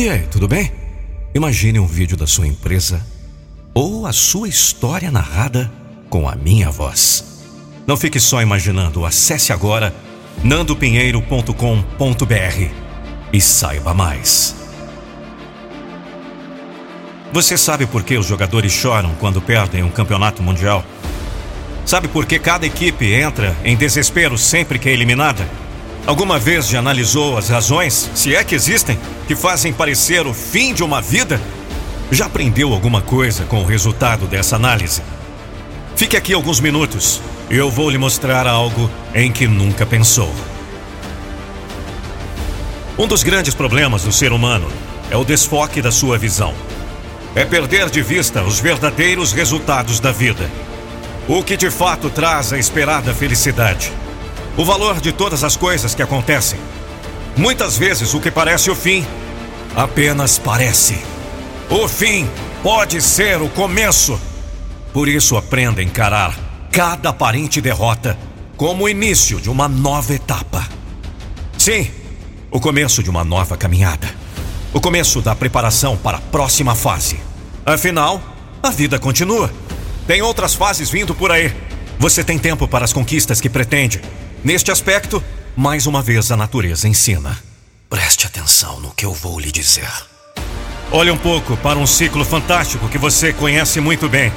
E aí, tudo bem? Imagine um vídeo da sua empresa ou a sua história narrada com a minha voz. Não fique só imaginando, acesse agora nandopinheiro.com.br e saiba mais. Você sabe por que os jogadores choram quando perdem um campeonato mundial? Sabe por que cada equipe entra em desespero sempre que é eliminada? Alguma vez já analisou as razões, se é que existem, que fazem parecer o fim de uma vida? Já aprendeu alguma coisa com o resultado dessa análise? Fique aqui alguns minutos. Eu vou lhe mostrar algo em que nunca pensou. Um dos grandes problemas do ser humano é o desfoque da sua visão. É perder de vista os verdadeiros resultados da vida. O que de fato traz a esperada felicidade. O valor de todas as coisas que acontecem. Muitas vezes o que parece o fim apenas parece. O fim pode ser o começo. Por isso, aprenda a encarar cada aparente derrota como o início de uma nova etapa. Sim, o começo de uma nova caminhada. O começo da preparação para a próxima fase. Afinal, a vida continua. Tem outras fases vindo por aí. Você tem tempo para as conquistas que pretende. Neste aspecto, mais uma vez a natureza ensina. Preste atenção no que eu vou lhe dizer. Olhe um pouco para um ciclo fantástico que você conhece muito bem.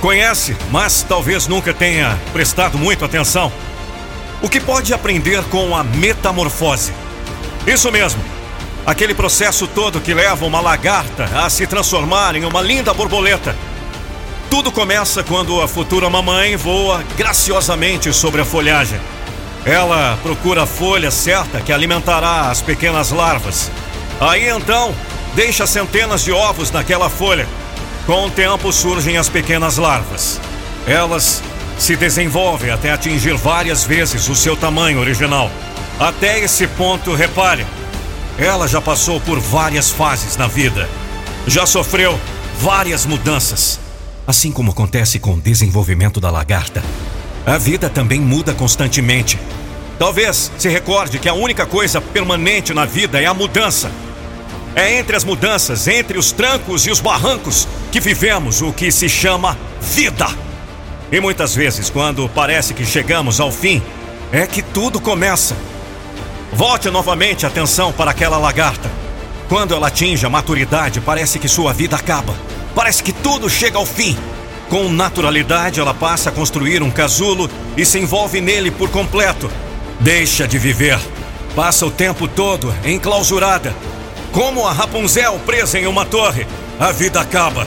Conhece, mas talvez nunca tenha prestado muito atenção. O que pode aprender com a metamorfose? Isso mesmo. Aquele processo todo que leva uma lagarta a se transformar em uma linda borboleta. Tudo começa quando a futura mamãe voa graciosamente sobre a folhagem. Ela procura a folha certa que alimentará as pequenas larvas. Aí então, deixa centenas de ovos naquela folha. Com o tempo surgem as pequenas larvas. Elas se desenvolvem até atingir várias vezes o seu tamanho original. Até esse ponto, repare, ela já passou por várias fases na vida. Já sofreu várias mudanças. Assim como acontece com o desenvolvimento da lagarta, a vida também muda constantemente. Talvez se recorde que a única coisa permanente na vida é a mudança. É entre as mudanças, entre os trancos e os barrancos, que vivemos o que se chama vida. E muitas vezes, quando parece que chegamos ao fim, é que tudo começa. Volte novamente a atenção para aquela lagarta. Quando ela atinge a maturidade, parece que sua vida acaba. Parece que tudo chega ao fim. Com naturalidade, ela passa a construir um casulo e se envolve nele por completo. Deixa de viver. Passa o tempo todo enclausurada, como a Rapunzel presa em uma torre, a vida acaba.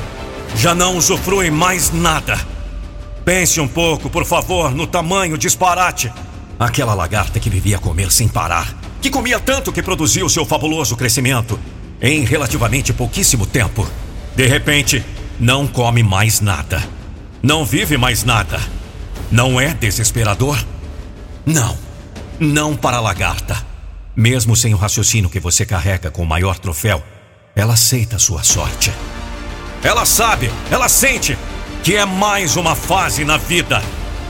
Já não usufrui mais nada. Pense um pouco, por favor, no tamanho disparate. Aquela lagarta que vivia a comer sem parar, que comia tanto que produziu seu fabuloso crescimento em relativamente pouquíssimo tempo. De repente, não come mais nada. Não vive mais nada. Não é desesperador? Não. Não para a lagarta. Mesmo sem o raciocínio que você carrega com o maior troféu, ela aceita a sua sorte. Ela sabe, ela sente que é mais uma fase na vida.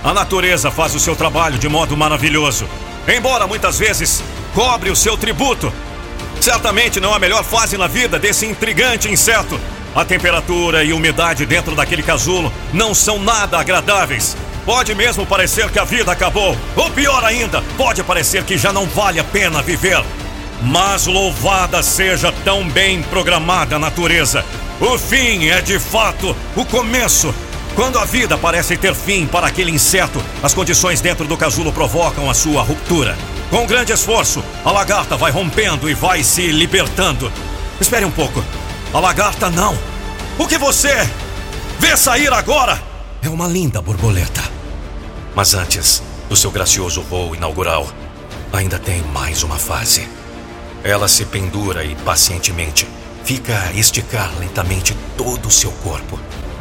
A natureza faz o seu trabalho de modo maravilhoso, embora muitas vezes cobre o seu tributo. Certamente não é a melhor fase na vida desse intrigante inseto. A temperatura e umidade dentro daquele casulo não são nada agradáveis. Pode mesmo parecer que a vida acabou, ou pior ainda, pode parecer que já não vale a pena viver. Mas louvada seja tão bem programada a natureza. O fim é de fato o começo. Quando a vida parece ter fim para aquele inseto, as condições dentro do casulo provocam a sua ruptura. Com grande esforço, a lagarta vai rompendo e vai se libertando. Espere um pouco. A lagarta não. O que você vê sair agora é uma linda borboleta. Mas antes do seu gracioso voo inaugural, ainda tem mais uma fase. Ela se pendura e pacientemente fica a esticar lentamente todo o seu corpo.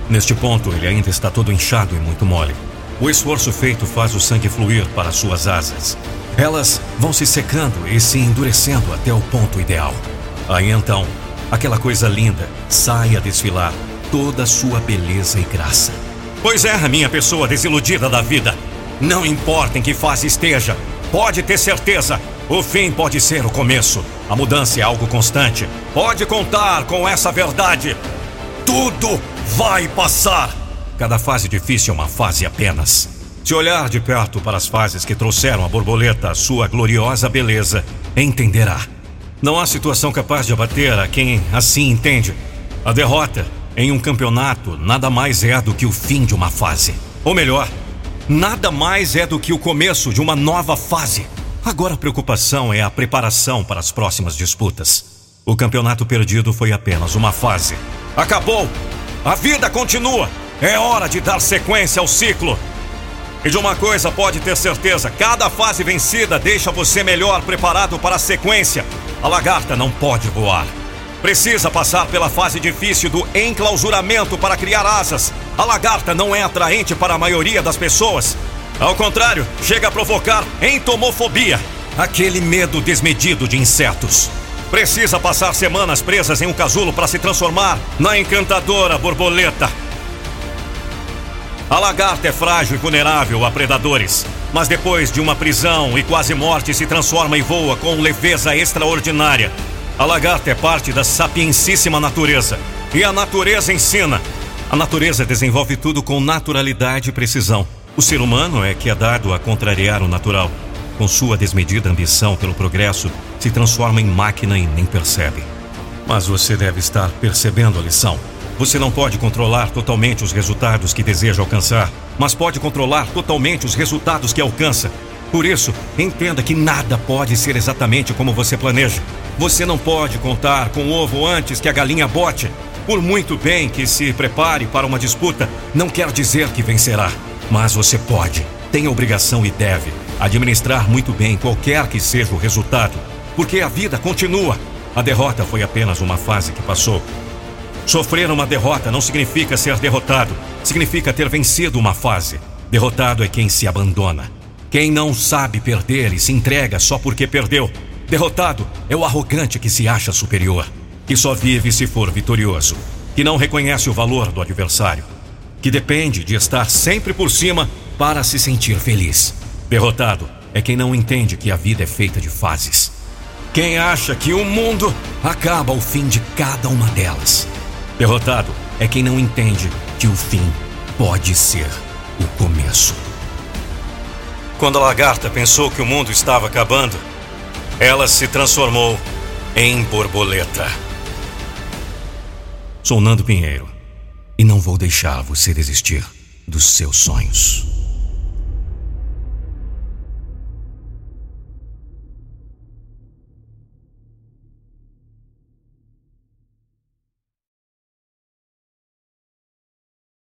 Neste ponto, ele ainda está todo inchado e muito mole. O esforço feito faz o sangue fluir para suas asas. Elas vão se secando e se endurecendo até o ponto ideal. Aí então, aquela coisa linda sai a desfilar toda a sua beleza e graça. Pois é, minha pessoa desiludida da vida. Não importa em que fase esteja, pode ter certeza, O fim pode ser o começo. A mudança é algo constante. Pode contar com essa verdade. Tudo vai passar. Cada fase difícil é uma fase apenas. Se olhar de perto para as fases que trouxeram a borboleta a sua gloriosa beleza, entenderá. Não há situação capaz de abater a quem assim entende. A derrota em um campeonato nada mais é do que o fim de uma fase. Ou melhor, nada mais é do que o começo de uma nova fase. Agora a preocupação é a preparação para as próximas disputas. O campeonato perdido foi apenas uma fase. Acabou! A vida continua! É hora de dar sequência ao ciclo. E de uma coisa pode ter certeza: cada fase vencida deixa você melhor preparado para a sequência. A lagarta não pode voar. Precisa passar pela fase difícil do enclausuramento para criar asas. A lagarta não é atraente para a maioria das pessoas. Ao contrário, chega a provocar entomofobia aquele medo desmedido de insetos. Precisa passar semanas presas em um casulo para se transformar na encantadora borboleta. A lagarta é frágil e vulnerável a predadores, mas depois de uma prisão e quase morte se transforma e voa com leveza extraordinária. A lagarta é parte da sapiensíssima natureza, e a natureza ensina. A natureza desenvolve tudo com naturalidade e precisão. O ser humano é que é dado a contrariar o natural. Com sua desmedida ambição pelo progresso, se transforma em máquina e nem percebe. Mas você deve estar percebendo a lição. Você não pode controlar totalmente os resultados que deseja alcançar, mas pode controlar totalmente os resultados que alcança. Por isso, entenda que nada pode ser exatamente como você planeja. Você não pode contar com o ovo antes que a galinha bote. Por muito bem que se prepare para uma disputa, não quer dizer que vencerá. Mas você pode, tem a obrigação e deve administrar muito bem qualquer que seja o resultado, porque a vida continua. A derrota foi apenas uma fase que passou. Sofrer uma derrota não significa ser derrotado, significa ter vencido uma fase. Derrotado é quem se abandona. Quem não sabe perder e se entrega só porque perdeu. Derrotado é o arrogante que se acha superior, que só vive se for vitorioso, que não reconhece o valor do adversário, que depende de estar sempre por cima para se sentir feliz. Derrotado é quem não entende que a vida é feita de fases. Quem acha que o mundo acaba ao fim de cada uma delas. Derrotado é quem não entende que o fim pode ser o começo. Quando a lagarta pensou que o mundo estava acabando, ela se transformou em borboleta. Sou Nando Pinheiro e não vou deixar você desistir dos seus sonhos.